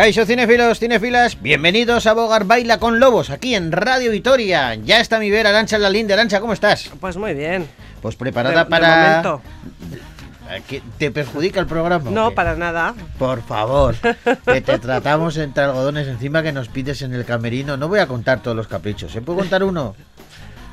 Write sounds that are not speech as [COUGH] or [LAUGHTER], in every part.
Caixo cinefilos, cinefilas, bienvenidos a Bogar Baila con Lobos, aquí en Radio Vitoria. Ya está mi vera Arancha la linda. Arancha, ¿cómo estás? Pues muy bien. Pues preparada De- de para... momento. ¿Que ¿Te perjudica el programa? No, para nada. Por favor, que te [LAUGHS] tratamos entre algodones encima que nos pides en el camerino. No voy a contar todos los caprichos, ¿se puede contar uno?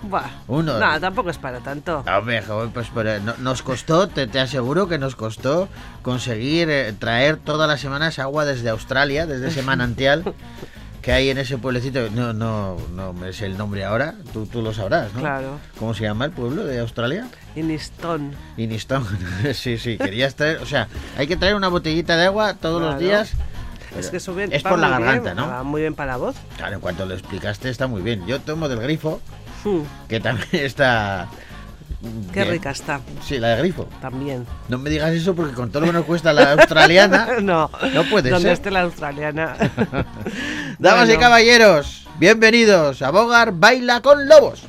Buah. Uno. No, tampoco es para tanto. Joven, pues pero no- nos costó, te, te aseguro que nos costó conseguir eh, traer todas las semanas agua desde Australia, desde ese manantial [LAUGHS] que hay en ese pueblecito. No, no, no me sé el nombre ahora, tú, tú lo sabrás, ¿no? Claro. ¿Cómo se llama el pueblo de Australia? Inistón. Iniston. [LAUGHS] sí, sí, querías traer, o sea, hay que traer una botellita de agua todos los Claro. días. Es que eso bien- Es por la garganta, bien, ¿no? Va muy bien para la voz. Claro, en cuanto lo explicaste está muy bien. Yo tomo del grifo, Hmm, que también está... Qué bien. rica está. Sí, la de grifo. También. No me digas eso porque con todo lo que nos cuesta la australiana, [LAUGHS] no. no puede Donde ser. esté la australiana. [LAUGHS] Damas y caballeros, bienvenidos a Bogar Baila con Lobos.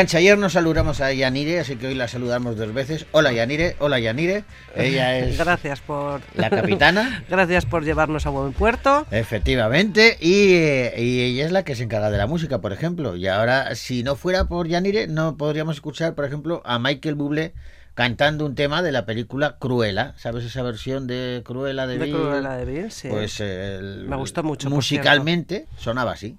Arancha, ayer nos saludamos a Yanire, así que hoy la saludamos dos veces. Hola Yanire, hola Yanire. Ella [LAUGHS] es Gracias por. la capitana. [LAUGHS] Gracias por llevarnos a buen puerto. Efectivamente, y, eh, y ella es la que se encarga de la música, por ejemplo. Y ahora, si no fuera por Yanire, no podríamos escuchar, por ejemplo, a Michael Bublé cantando un tema de la película Cruella. ¿Sabes esa versión de Cruella de, De Vil? Cruella de Vil, sí. Pues eh, el- Me gustó mucho, Musicalmente sonaba así.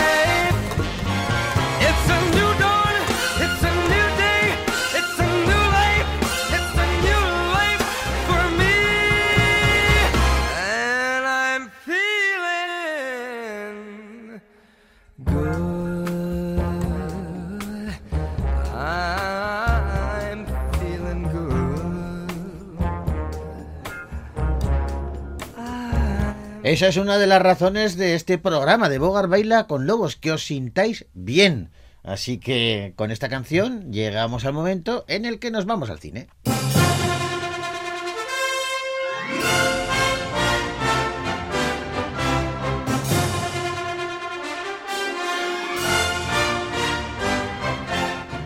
Esa es una de las razones de este programa de Bogar Baila con Lobos, que os sintáis bien. Así que con esta canción llegamos al momento en el que nos vamos al cine.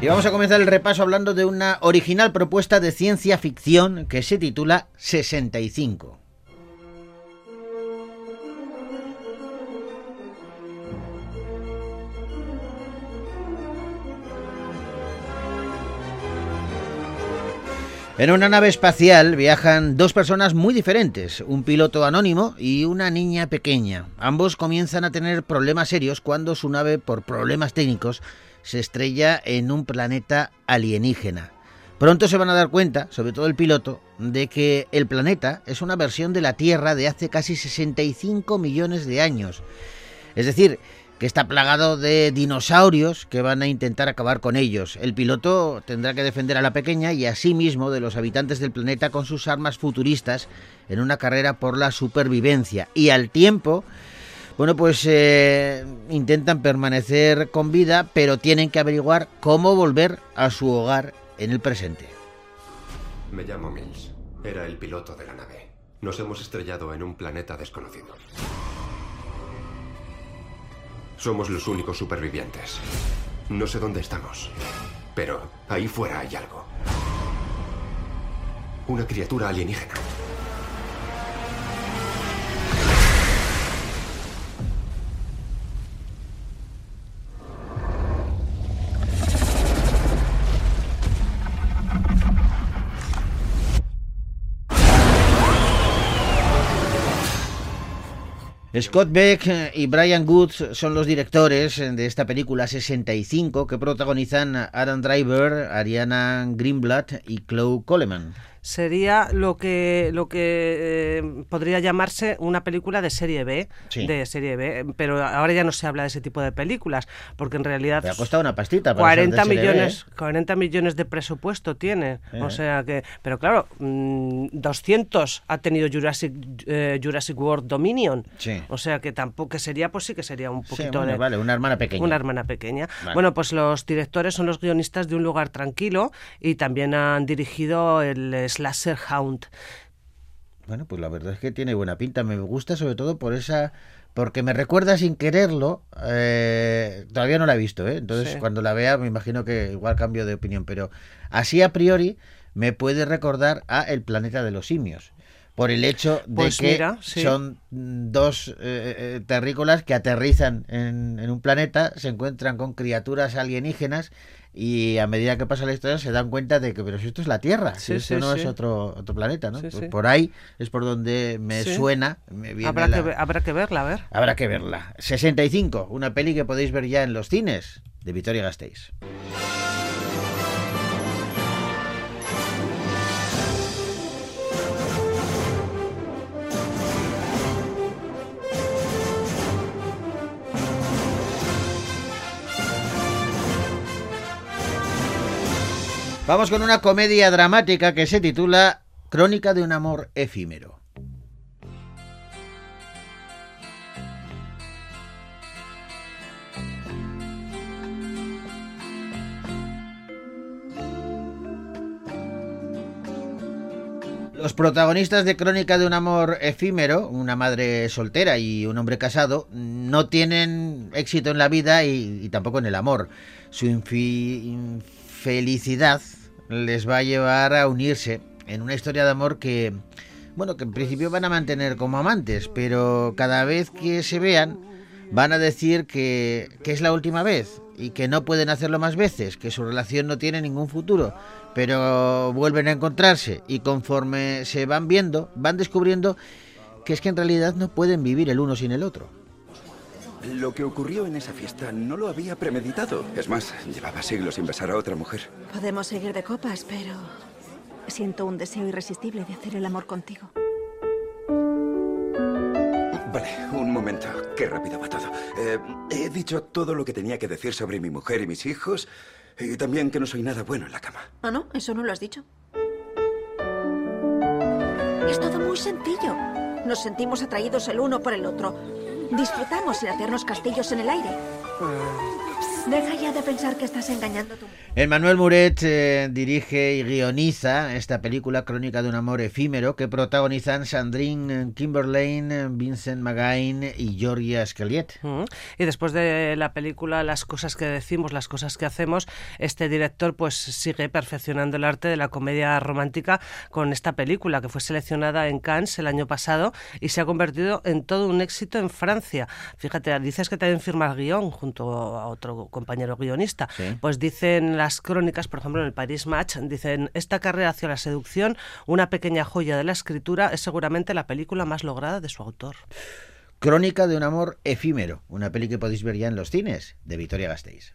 Y vamos a comenzar el repaso hablando de una original propuesta de ciencia ficción que se titula 65. En una nave espacial viajan dos personas muy diferentes, un piloto anónimo y una niña pequeña. Ambos comienzan a tener problemas serios cuando su nave, por problemas técnicos, se estrella en un planeta alienígena. Pronto se van a dar cuenta, sobre todo el piloto, de que el planeta es una versión de la Tierra de hace casi 65 millones de años. Es decir, que está plagado de dinosaurios que van a intentar acabar con ellos. El piloto tendrá que defender a la pequeña y a sí mismo de los habitantes del planeta con sus armas futuristas en una carrera por la supervivencia. Y al tiempo, bueno, pues eh, intentan permanecer con vida, pero tienen que averiguar cómo volver a su hogar en el presente. Me llamo Mills. Era el piloto de la nave. Nos hemos estrellado en un planeta desconocido. Somos los únicos supervivientes. No sé dónde estamos, pero ahí fuera hay algo. Una criatura alienígena. Scott Beck y Brian Goods son los directores de esta película 65 que protagonizan Adam Driver, Ariana Greenblatt y Chloe Coleman. Sería lo que lo que eh, podría llamarse una película de serie B, Sí. de serie B, pero ahora ya no se habla de ese tipo de películas, porque en realidad Te ha costado una pastita para ser de 40 serie B, millones, ¿eh? 40 millones de presupuesto tiene, Eh. o sea que, pero claro, mm, 200 ha tenido Jurassic Jurassic World Dominion, Sí. o sea que tampoco que sería, pues sí que sería un Sí, poquito bueno, de vale, una hermana pequeña. una hermana pequeña. Vale. Bueno, pues los directores son los guionistas de Un lugar tranquilo y también han dirigido el Slasher Hound. Bueno, pues la verdad es que tiene buena pinta. Me gusta sobre todo por esa... Porque me recuerda sin quererlo. eh, todavía no la he visto, ¿eh? Entonces Sí. cuando la vea me imagino que igual cambio de opinión. Pero así a priori me puede recordar a El planeta de los simios. Por el hecho de Pues que mira, sí. son dos eh, eh, terrícolas que aterrizan en, en un planeta, se encuentran con criaturas alienígenas y a medida que pasa la historia se dan cuenta de que, pero si esto es la Tierra, si esto sí, no sí. es otro, otro planeta, ¿no? Pues por ahí es por donde me suena, me viene Habrá, la- que, ver- habrá que verla, a ver. Habrá que verla. 65, una peli que podéis ver ya en los cines de Victoria Gasteiz. Vamos con una comedia dramática que se titula Crónica de un amor efímero. Los protagonistas de Crónica de un amor efímero, una madre soltera y un hombre casado, no tienen éxito en la vida y, tampoco en el amor. Su infi- infelicidad les va a llevar a unirse en una historia de amor que, bueno, que en principio van a mantener como amantes, pero cada vez que se vean van a decir que, que es la última vez y que no pueden hacerlo más veces, que su relación no tiene ningún futuro, pero vuelven a encontrarse y conforme se van viendo, van descubriendo que es que en realidad no pueden vivir el uno sin el otro. Lo que ocurrió en esa fiesta no lo había premeditado. Es más, llevaba siglos sin besar a otra mujer. Podemos seguir de copas, pero siento un deseo irresistible de hacer el amor contigo. Vale, un momento. Qué rápido va todo. Eh, he dicho todo lo que tenía que decir sobre mi mujer y mis hijos. Y también que no soy nada bueno en la cama. ¿Ah, no? ¿Eso no lo has dicho? Es todo muy sencillo. Nos sentimos atraídos el uno por el otro. Disfrutamos sin hacernos castillos en el aire. Deja ya de pensar que estás engañando a tu. Emmanuel Muret eh, dirige y guioniza esta película Crónica de un amor efímero que protagonizan Sandrine Kimberlain, Vincent Magain y Georgia Scaliet. Mm. Y después de la película Las cosas que decimos, las cosas que hacemos, este director pues sigue perfeccionando el arte de la comedia romántica con esta película que fue seleccionada en Cannes el año pasado y se ha convertido en todo un éxito en Francia. Fíjate, dices que también firma el guion junto a otro compañero guionista. Sí. Pues dicen las crónicas, por ejemplo, en el Paris Match, dicen, esta carrera hacia la seducción, una pequeña joya de la escritura, es seguramente la película más lograda de su autor. Crónica de un amor efímero, una peli que podéis ver ya en los cines de Victoria Gasteiz.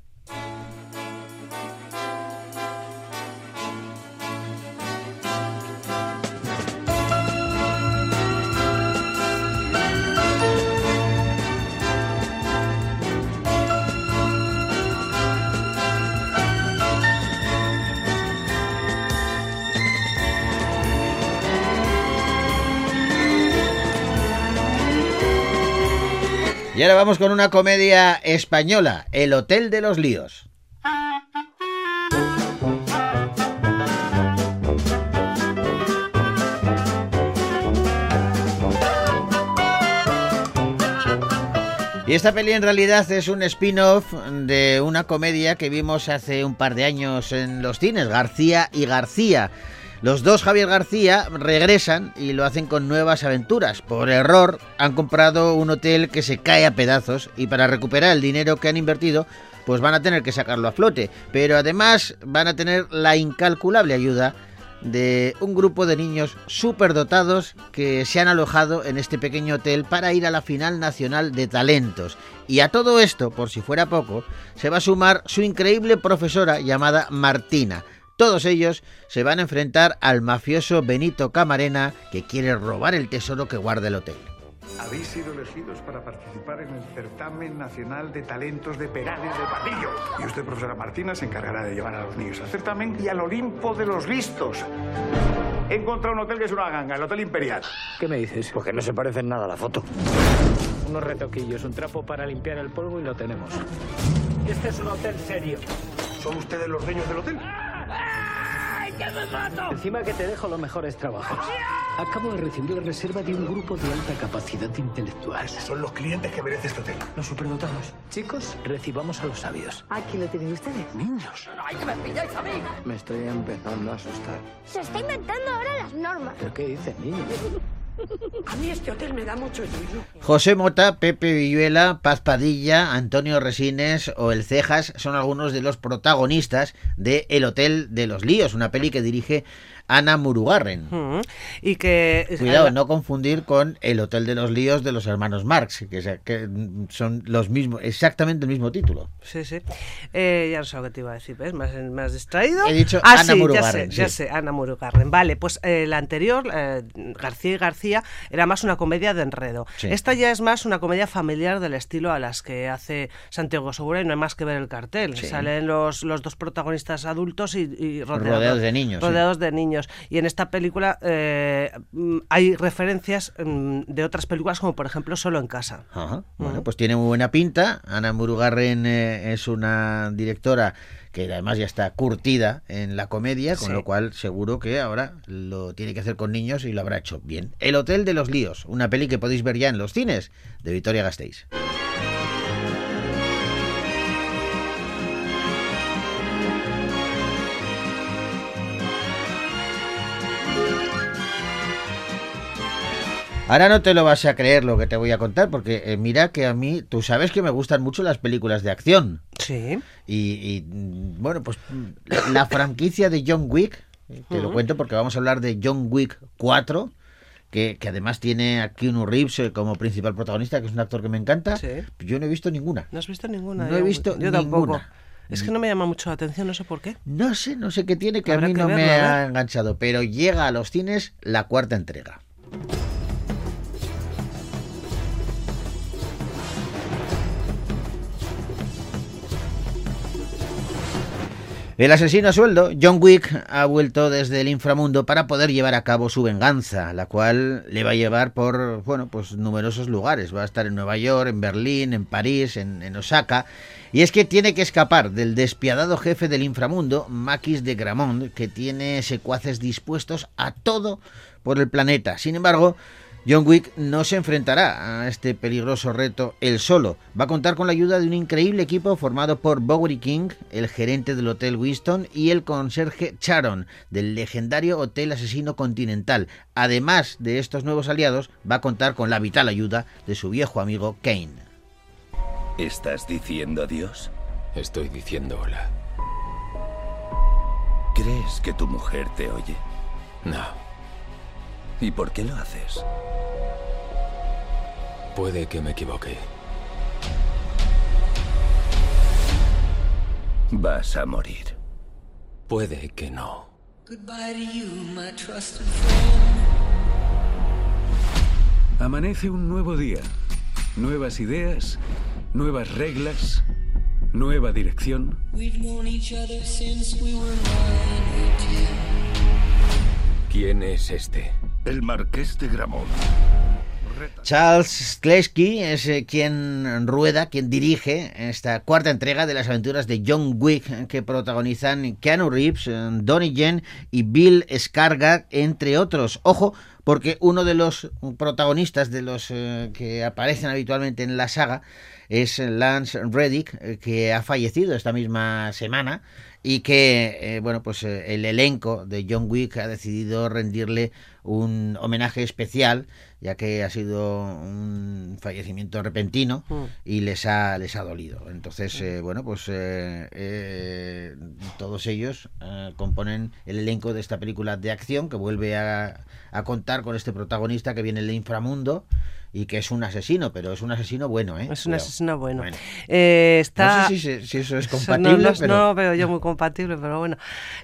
Ahora vamos con una comedia española, El Hotel de los Líos. Y esta peli en realidad es un spin-off de una comedia que vimos hace un par de años en los cines, García y García. Los dos Javier García regresan y lo hacen con nuevas aventuras. Por error han comprado un hotel que se cae a pedazos y para recuperar el dinero que han invertido pues van a tener que sacarlo a flote. Pero además van a tener la incalculable ayuda de un grupo de niños superdotados que se han alojado en este pequeño hotel para ir a la final nacional de talentos. Y a todo esto, por si fuera poco, se va a sumar su increíble profesora llamada Martina. Todos ellos se van a enfrentar al mafioso Benito Camarena que quiere robar el tesoro que guarda el hotel. Habéis sido elegidos para participar en el certamen nacional de talentos de Perales de Patillo. Y usted, profesora Martina, se encargará de llevar a los niños al certamen y al Olimpo de los listos. He encontrado un hotel que es una ganga, el Hotel Imperial. ¿Qué me dices? Porque no se parece en nada a la foto. Unos retoquillos, un trapo para limpiar el polvo y lo tenemos. Este es un hotel serio. ¿Son ustedes los dueños del hotel? Encima que te dejo los mejores trabajos. Acabo de recibir reserva de un grupo de alta capacidad intelectual. Son los clientes que merece este hotel. Los superdotados. Chicos, recibamos a los sabios. Aquí lo tienen ustedes. Niños. Me estoy empezando a asustar. Se está inventando ahora las normas. ¿Pero qué dices, niños? A mí este hotel me da mucho yuyu. José Mota, Pepe Villuela, Paz Padilla, Antonio Resines o El Cejas son algunos de los protagonistas de El Hotel de los Líos, una peli que dirige Ana Murugarren. Mm. Y que... Cuidado, no confundir con El Hotel de los Líos de los hermanos Marx, que, que son los mismos, exactamente el mismo título. Sí, sí. Eh, ya no sé lo que te iba a decir, ¿ves? Más, más distraído. He dicho ah, Ana sí, ya sé, Murugarren, ya sé, Ana Murugarren. Vale, pues eh, la anterior, eh, García y García, era más una comedia de enredo. Sí. Esta ya es más una comedia familiar del estilo a las que hace Santiago Segura y no hay más que ver el cartel. Salen los, los dos protagonistas adultos y, y rodeados, Rodeados de niños. Rodeados de niños. Y en esta película eh, mm, hay referencias mm, de otras películas como por ejemplo Solo en casa. Ajá. Bueno, pues tiene muy buena pinta. Ana Murugarren eh, es una directora que además ya está curtida en la comedia, con Sí. lo cual seguro que ahora lo tiene que hacer con niños y lo habrá hecho bien. El Hotel de los Líos, una peli que podéis ver ya en los cines de Victoria Gasteiz. Ahora no te lo vas a creer lo que te voy a contar, porque eh, mira que a mí, tú sabes que me gustan mucho las películas de acción. Sí. Y, y, mm, bueno, pues mm, la franquicia de John Wick, eh, te lo cuento porque vamos a hablar de John Wick 4, que, que además tiene a Keanu Reeves eh, como principal protagonista, que es un actor que me encanta. Yo no he visto ninguna. ¿No has visto ninguna? No he visto Yo tampoco. ninguna. Es que no me llama mucho la atención, no sé por qué. No sé, no sé qué tiene, que a mí que no me ha enganchado, pero llega a los cines la cuarta entrega. El asesino a sueldo, John Wick, ha vuelto desde el inframundo para poder llevar a cabo su venganza, la cual le va a llevar por, bueno, pues numerosos lugares. Va a estar en Nueva York, en Berlín, en París, en, en Osaka. Y es que tiene que escapar del despiadado jefe del inframundo, Maquis de Gramont, que tiene secuaces dispuestos a todo por el planeta. Sin embargo, John Wick no se enfrentará a este peligroso reto él solo. Va a contar con la ayuda de un increíble equipo formado por Bowery King, el gerente del Hotel Winston, y el conserje Charon, del legendario Hotel Asesino Continental. Además de estos nuevos aliados, va a contar con la vital ayuda de su viejo amigo Kane. ¿Estás diciendo adiós? Estoy diciendo hola. ¿Crees que tu mujer te oye? No. ¿Y por qué lo haces? Puede que me equivoque. Vas a morir. Puede que no. Goodbye to you, my trusted friend. Amanece un nuevo día. Nuevas ideas, nuevas reglas, nueva dirección. ¿Quién es este? El marqués de Gramont. Charles Klesky es eh, quien rueda, quien dirige esta cuarta entrega de las aventuras de John Wick que protagonizan Keanu Reeves, eh, Donnie Yen y Bill Skarsgård, entre otros. Ojo, porque uno de los protagonistas de los eh, que aparecen habitualmente en la saga es Lance Reddick, que ha fallecido esta misma semana y que, bueno, pues el elenco de John Wick ha decidido rendirle un homenaje especial, ya que ha sido un fallecimiento repentino Mm. y les ha, les ha dolido. Entonces, eh, bueno, pues eh, eh, todos ellos eh, componen el elenco de esta película de acción que vuelve a, a contar con este protagonista que viene del inframundo y que es un asesino, pero es un asesino bueno, ¿eh? Es un asesino bueno. Eh, está... No sé si, si eso es [LAUGHS] compatible, No, no, pero... no veo yo muy compatible, pero bueno.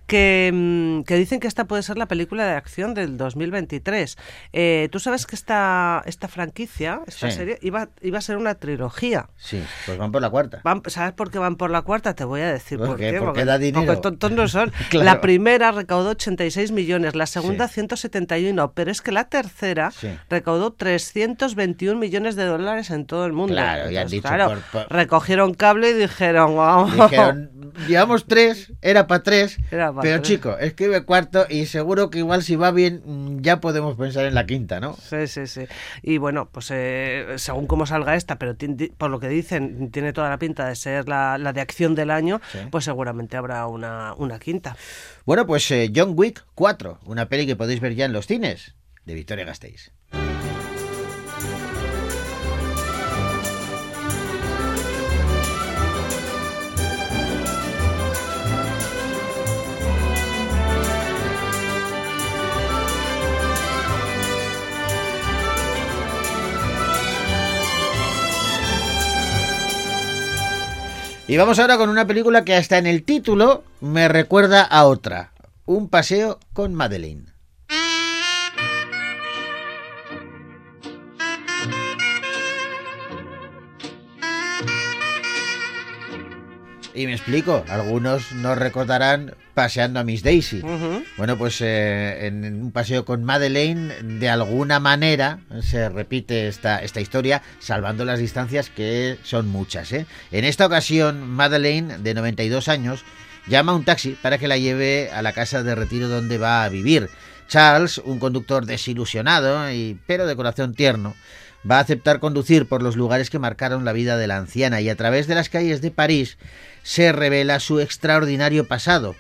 Que, mm, que dicen que esta puede ser la película de acción del 2023. Eh, Tú sabes que esta, esta franquicia, esta Sí. serie, iba, iba a ser una trilogía. Sí, pues van por la cuarta. Van- ¿Sabes por qué van por la cuarta? Te voy a decir ¿Por por, qué? qué. Porque da dinero. porque tontos no son. [LAUGHS] Claro. La primera recaudó 86 millones, la segunda Sí. 171, pero es que la tercera Sí. recaudó 321 millones de dólares en todo el mundo. Claro, ya han dicho claro, por- por- recogieron cable y dijeron, vamos. Dijeron, llevamos tres, era para tres, Era pa' pero tres. chico, escribe cuarto y seguro que igual si va bien ya podemos pensar en la quinta, ¿no? Sí, sí, Y bueno, pues eh, según cómo salga esta, pero por lo que dicen, tiene toda la pinta de ser la, la de acción del año, Sí. pues seguramente habrá una, una quinta. Bueno, pues eh, John Wick 4, una peli que podéis ver ya en los cines, de Victoria Gasteiz. Y vamos ahora con una película que hasta en el título me recuerda a otra, Un paseo con Madeleine. Y me explico, algunos nos recordarán paseando a Miss Daisy. Bueno, pues eh, en un paseo con Madeleine, de alguna manera se repite esta, esta historia, salvando las distancias que son muchas. ¿eh? En esta ocasión, Madeleine, de 92 años, llama a un taxi para que la lleve a la casa de retiro donde va a vivir. Charles, un conductor desilusionado, y, pero de corazón tierno, va a aceptar conducir por los lugares que marcaron la vida de la anciana y a través de las calles de París se revela su extraordinario pasado.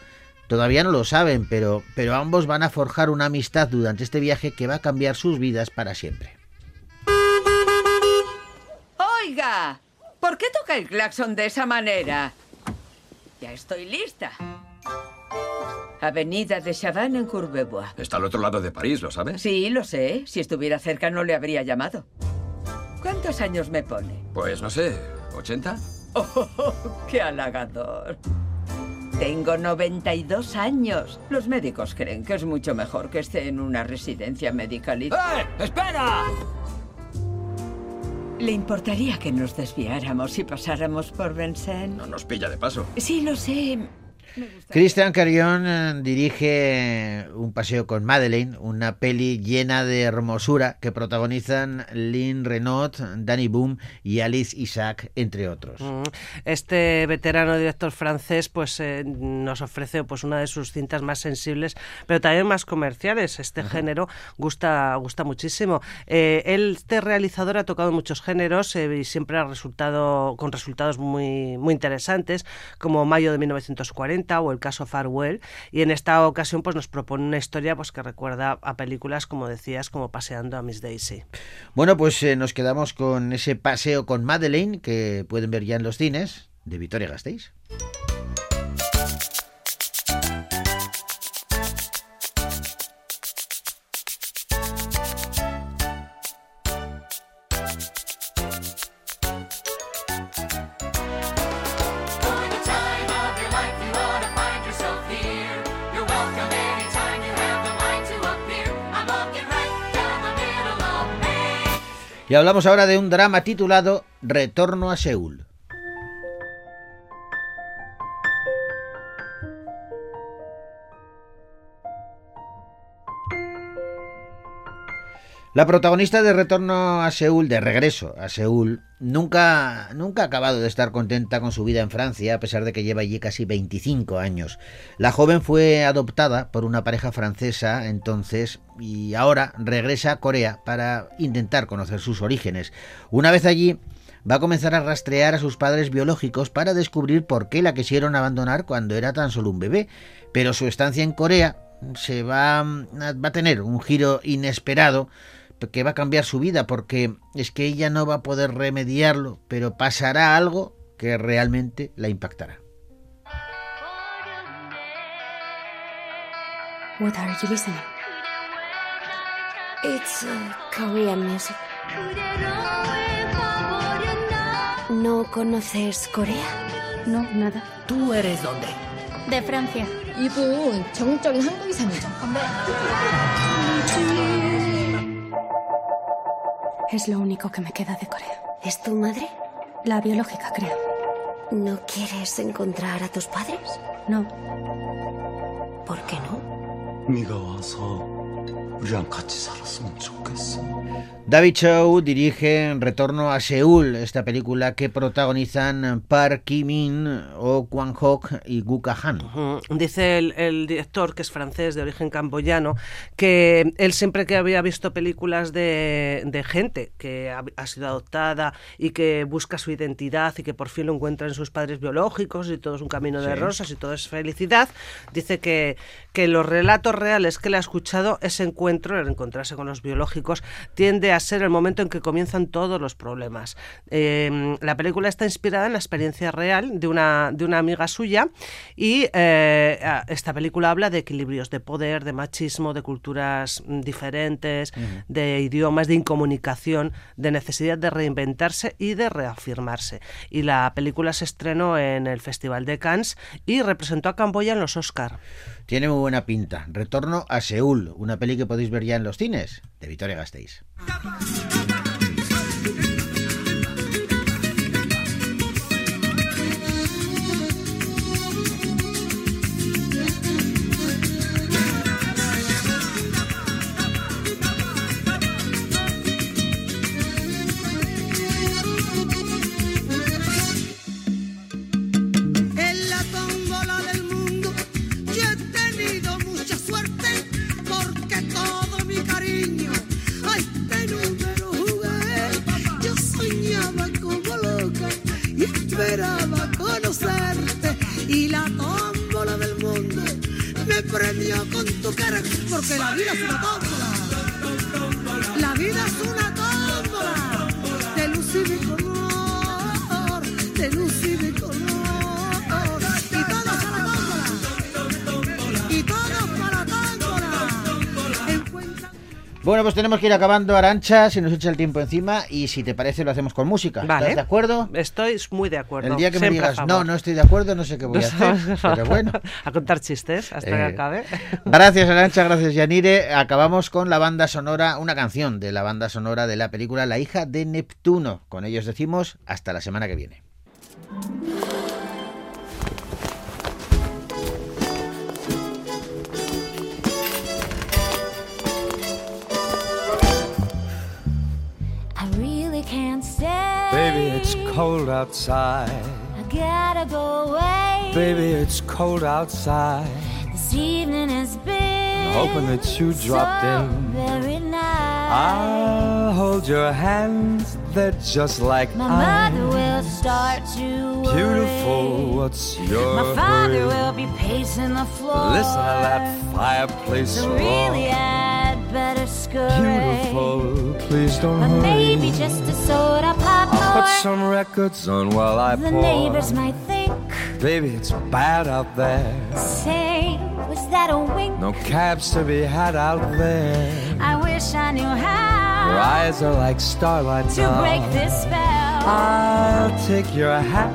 Todavía no lo saben, pero, pero ambos van a forjar una amistad durante este viaje que va a cambiar sus vidas para siempre. Oiga, ¿por qué toca el claxon de esa manera? Ya estoy lista. Avenida de Chavannes en Courbevoie. Está al otro lado de París, ¿lo sabes? Sí, lo sé. Si estuviera cerca no le habría llamado. ¿Cuántos años me pone? Pues no sé, ¿80? [LAUGHS] ¡Oh, qué halagador! Tengo 92 años. Los médicos creen que es mucho mejor que esté en una residencia medicalizada. ¡Eh! ¡Espera! ¿Le importaría que nos desviáramos y pasáramos por Vincennes? No nos pilla de paso. Sí, lo sé. Christian Carrión eh, dirige Un paseo con Madeleine, una peli llena de hermosura que protagonizan Lynn Renault, Danny Boom y Alice Isaac, entre otros. Mm. Este veterano director francés pues eh, nos ofrece pues una de sus cintas más sensibles, pero también más comerciales. Este género gusta gusta muchísimo. Eh, él, este realizador ha tocado muchos géneros eh, y siempre ha resultado con resultados muy muy interesantes, como Mayo de 1940 o el caso Farwell. Y en esta ocasión pues nos propone una historia pues que recuerda a películas como decías como Paseando a Miss Daisy. Bueno, pues eh, nos quedamos con ese paseo con Madeleine que pueden ver ya en los cines de Vitoria Gasteiz. Y hablamos ahora de un drama titulado Retorno a Seúl. La protagonista de Retorno a Seúl, de regreso a Seúl, nunca, nunca ha acabado de estar contenta con su vida en Francia, a pesar de que lleva allí casi 25 años. La joven fue adoptada por una pareja francesa entonces y ahora regresa a Corea para intentar conocer sus orígenes. Una vez allí, va a comenzar a rastrear a sus padres biológicos para descubrir por qué la quisieron abandonar cuando era tan solo un bebé. Pero su estancia en Corea se va, va a tener un giro inesperado que va a cambiar su vida porque es que ella no va a poder remediarlo, pero pasará algo que realmente la impactará. What are you listening? It's uh, Korean music. ¿No conoces Corea? No, nada. ¿Tú eres dónde? De Francia. 이분 정적인 한국 이상이죠. Es lo único que me queda de Corea. ¿Es tu madre? La biológica, creo. ¿No quieres encontrar a tus padres? No. ¿Por qué no? David Chow dirige Retorno a Seúl, esta película que protagonizan Park Ki-min, Oh Kwang-hok y Gu Ka-han. Ujú. Dice el, el director, que es francés de origen camboyano, que él siempre que había visto películas de, de gente que ha, ha sido adoptada y que busca su identidad y que por fin lo encuentra en sus padres biológicos y todo es un camino de Sí. rosas y todo es felicidad, dice que, que los relatos reales que le ha escuchado, ese encuentro, el encontrarse con los biológicos, tiende a ser el momento en que comienzan todos los problemas. Eh, la película está inspirada en la experiencia real de una, de una amiga suya y eh, esta película habla de equilibrios de poder, de machismo, de culturas mm, diferentes, de idiomas, de incomunicación, de necesidad de reinventarse y de reafirmarse. Y la película se estrenó en el Festival de Cannes y representó a Camboya en los Oscar. Tiene muy buena pinta. Retorno a Seúl, una peli que podéis ver ya en los cines de Vitoria Gasteiz. Bueno, pues tenemos que ir acabando, Arancha, si nos echa el tiempo encima y si te parece lo hacemos con música. Vale. ¿Estás de acuerdo? Estoy muy de acuerdo. El día que me Siempre digas, no, no estoy de acuerdo, no sé qué voy a [LAUGHS] hacer. Pero bueno. a contar chistes hasta Eh, que acabe. [LAUGHS] Gracias, Arancha, gracias, Yanire. Acabamos con la banda sonora, una canción de la banda sonora de la película La hija de Neptuno. Con ellos decimos hasta la semana que viene. Cold outside. I gotta go away. Baby, it's cold outside. This evening has been Hoping that you dropped so in. very nice. I'll hold your hands, they're just like My ice. mother will start to worry. Beautiful, what's your My father hurry? will be pacing the floor. Listen to that fireplace So roar. really, I'd better scurry. Beautiful, please don't But hurry. maybe just a soda pop I'll put more. Some records on while I The pour. neighbors might think, Baby, it's bad out there. say, was that a wink? No cabs to be had out there. I wish I knew Your how eyes are like starlight to now. break this spell. I'll take your hat.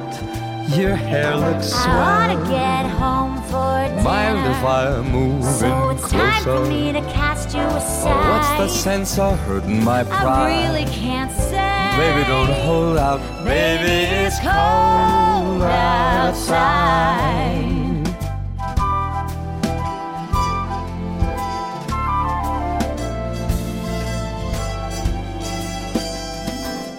Your hair looks I swell. wanna get home for dinner. Mind if I move so it's time for me to cast you aside. Oh, what's the sense of hurting my pride? I really can't. Baby, don't hold out. Baby, it's cold outside.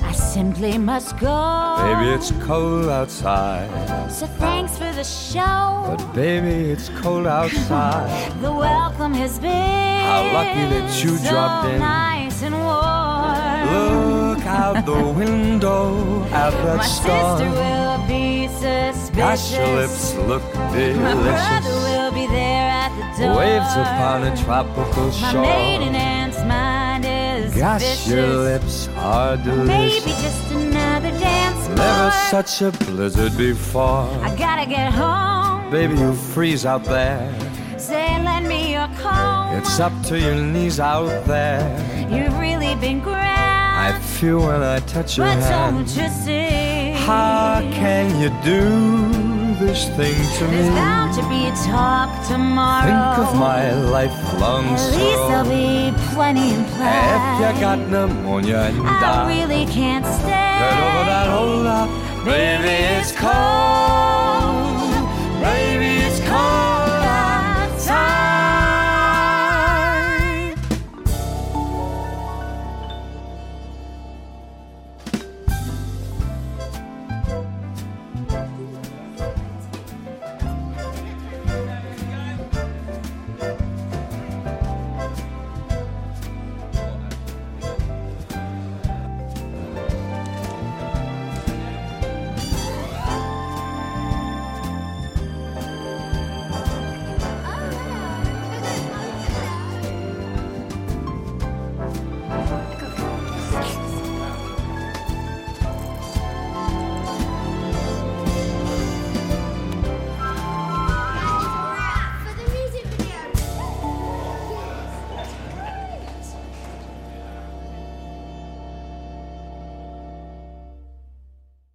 I simply must go. Baby, it's cold outside. So thanks for the show. But baby, it's cold outside. [LAUGHS] The welcome has been How lucky that you so dropped in. nice and warm. Out the window at that My storm. sister will be suspicious. Gosh, your lips look delicious. My brother will be there at the door. Waves upon a tropical My shore. maiden aunt's mind is Gosh, vicious. your lips are delicious. Maybe just another dance floor. Never such a blizzard before. I gotta get home. Baby, you freeze out there. Say, lend me your comb. It's up to your knees out there. You've really been grand. I feel when I touch your but hand. don't you see? How can you do this thing to There's me? bound to be a talk tomorrow. Think of my lifelong At least there'll be plenty in play. If you got pneumonia and I die, really can't stay. get over that hold up, baby. It's cold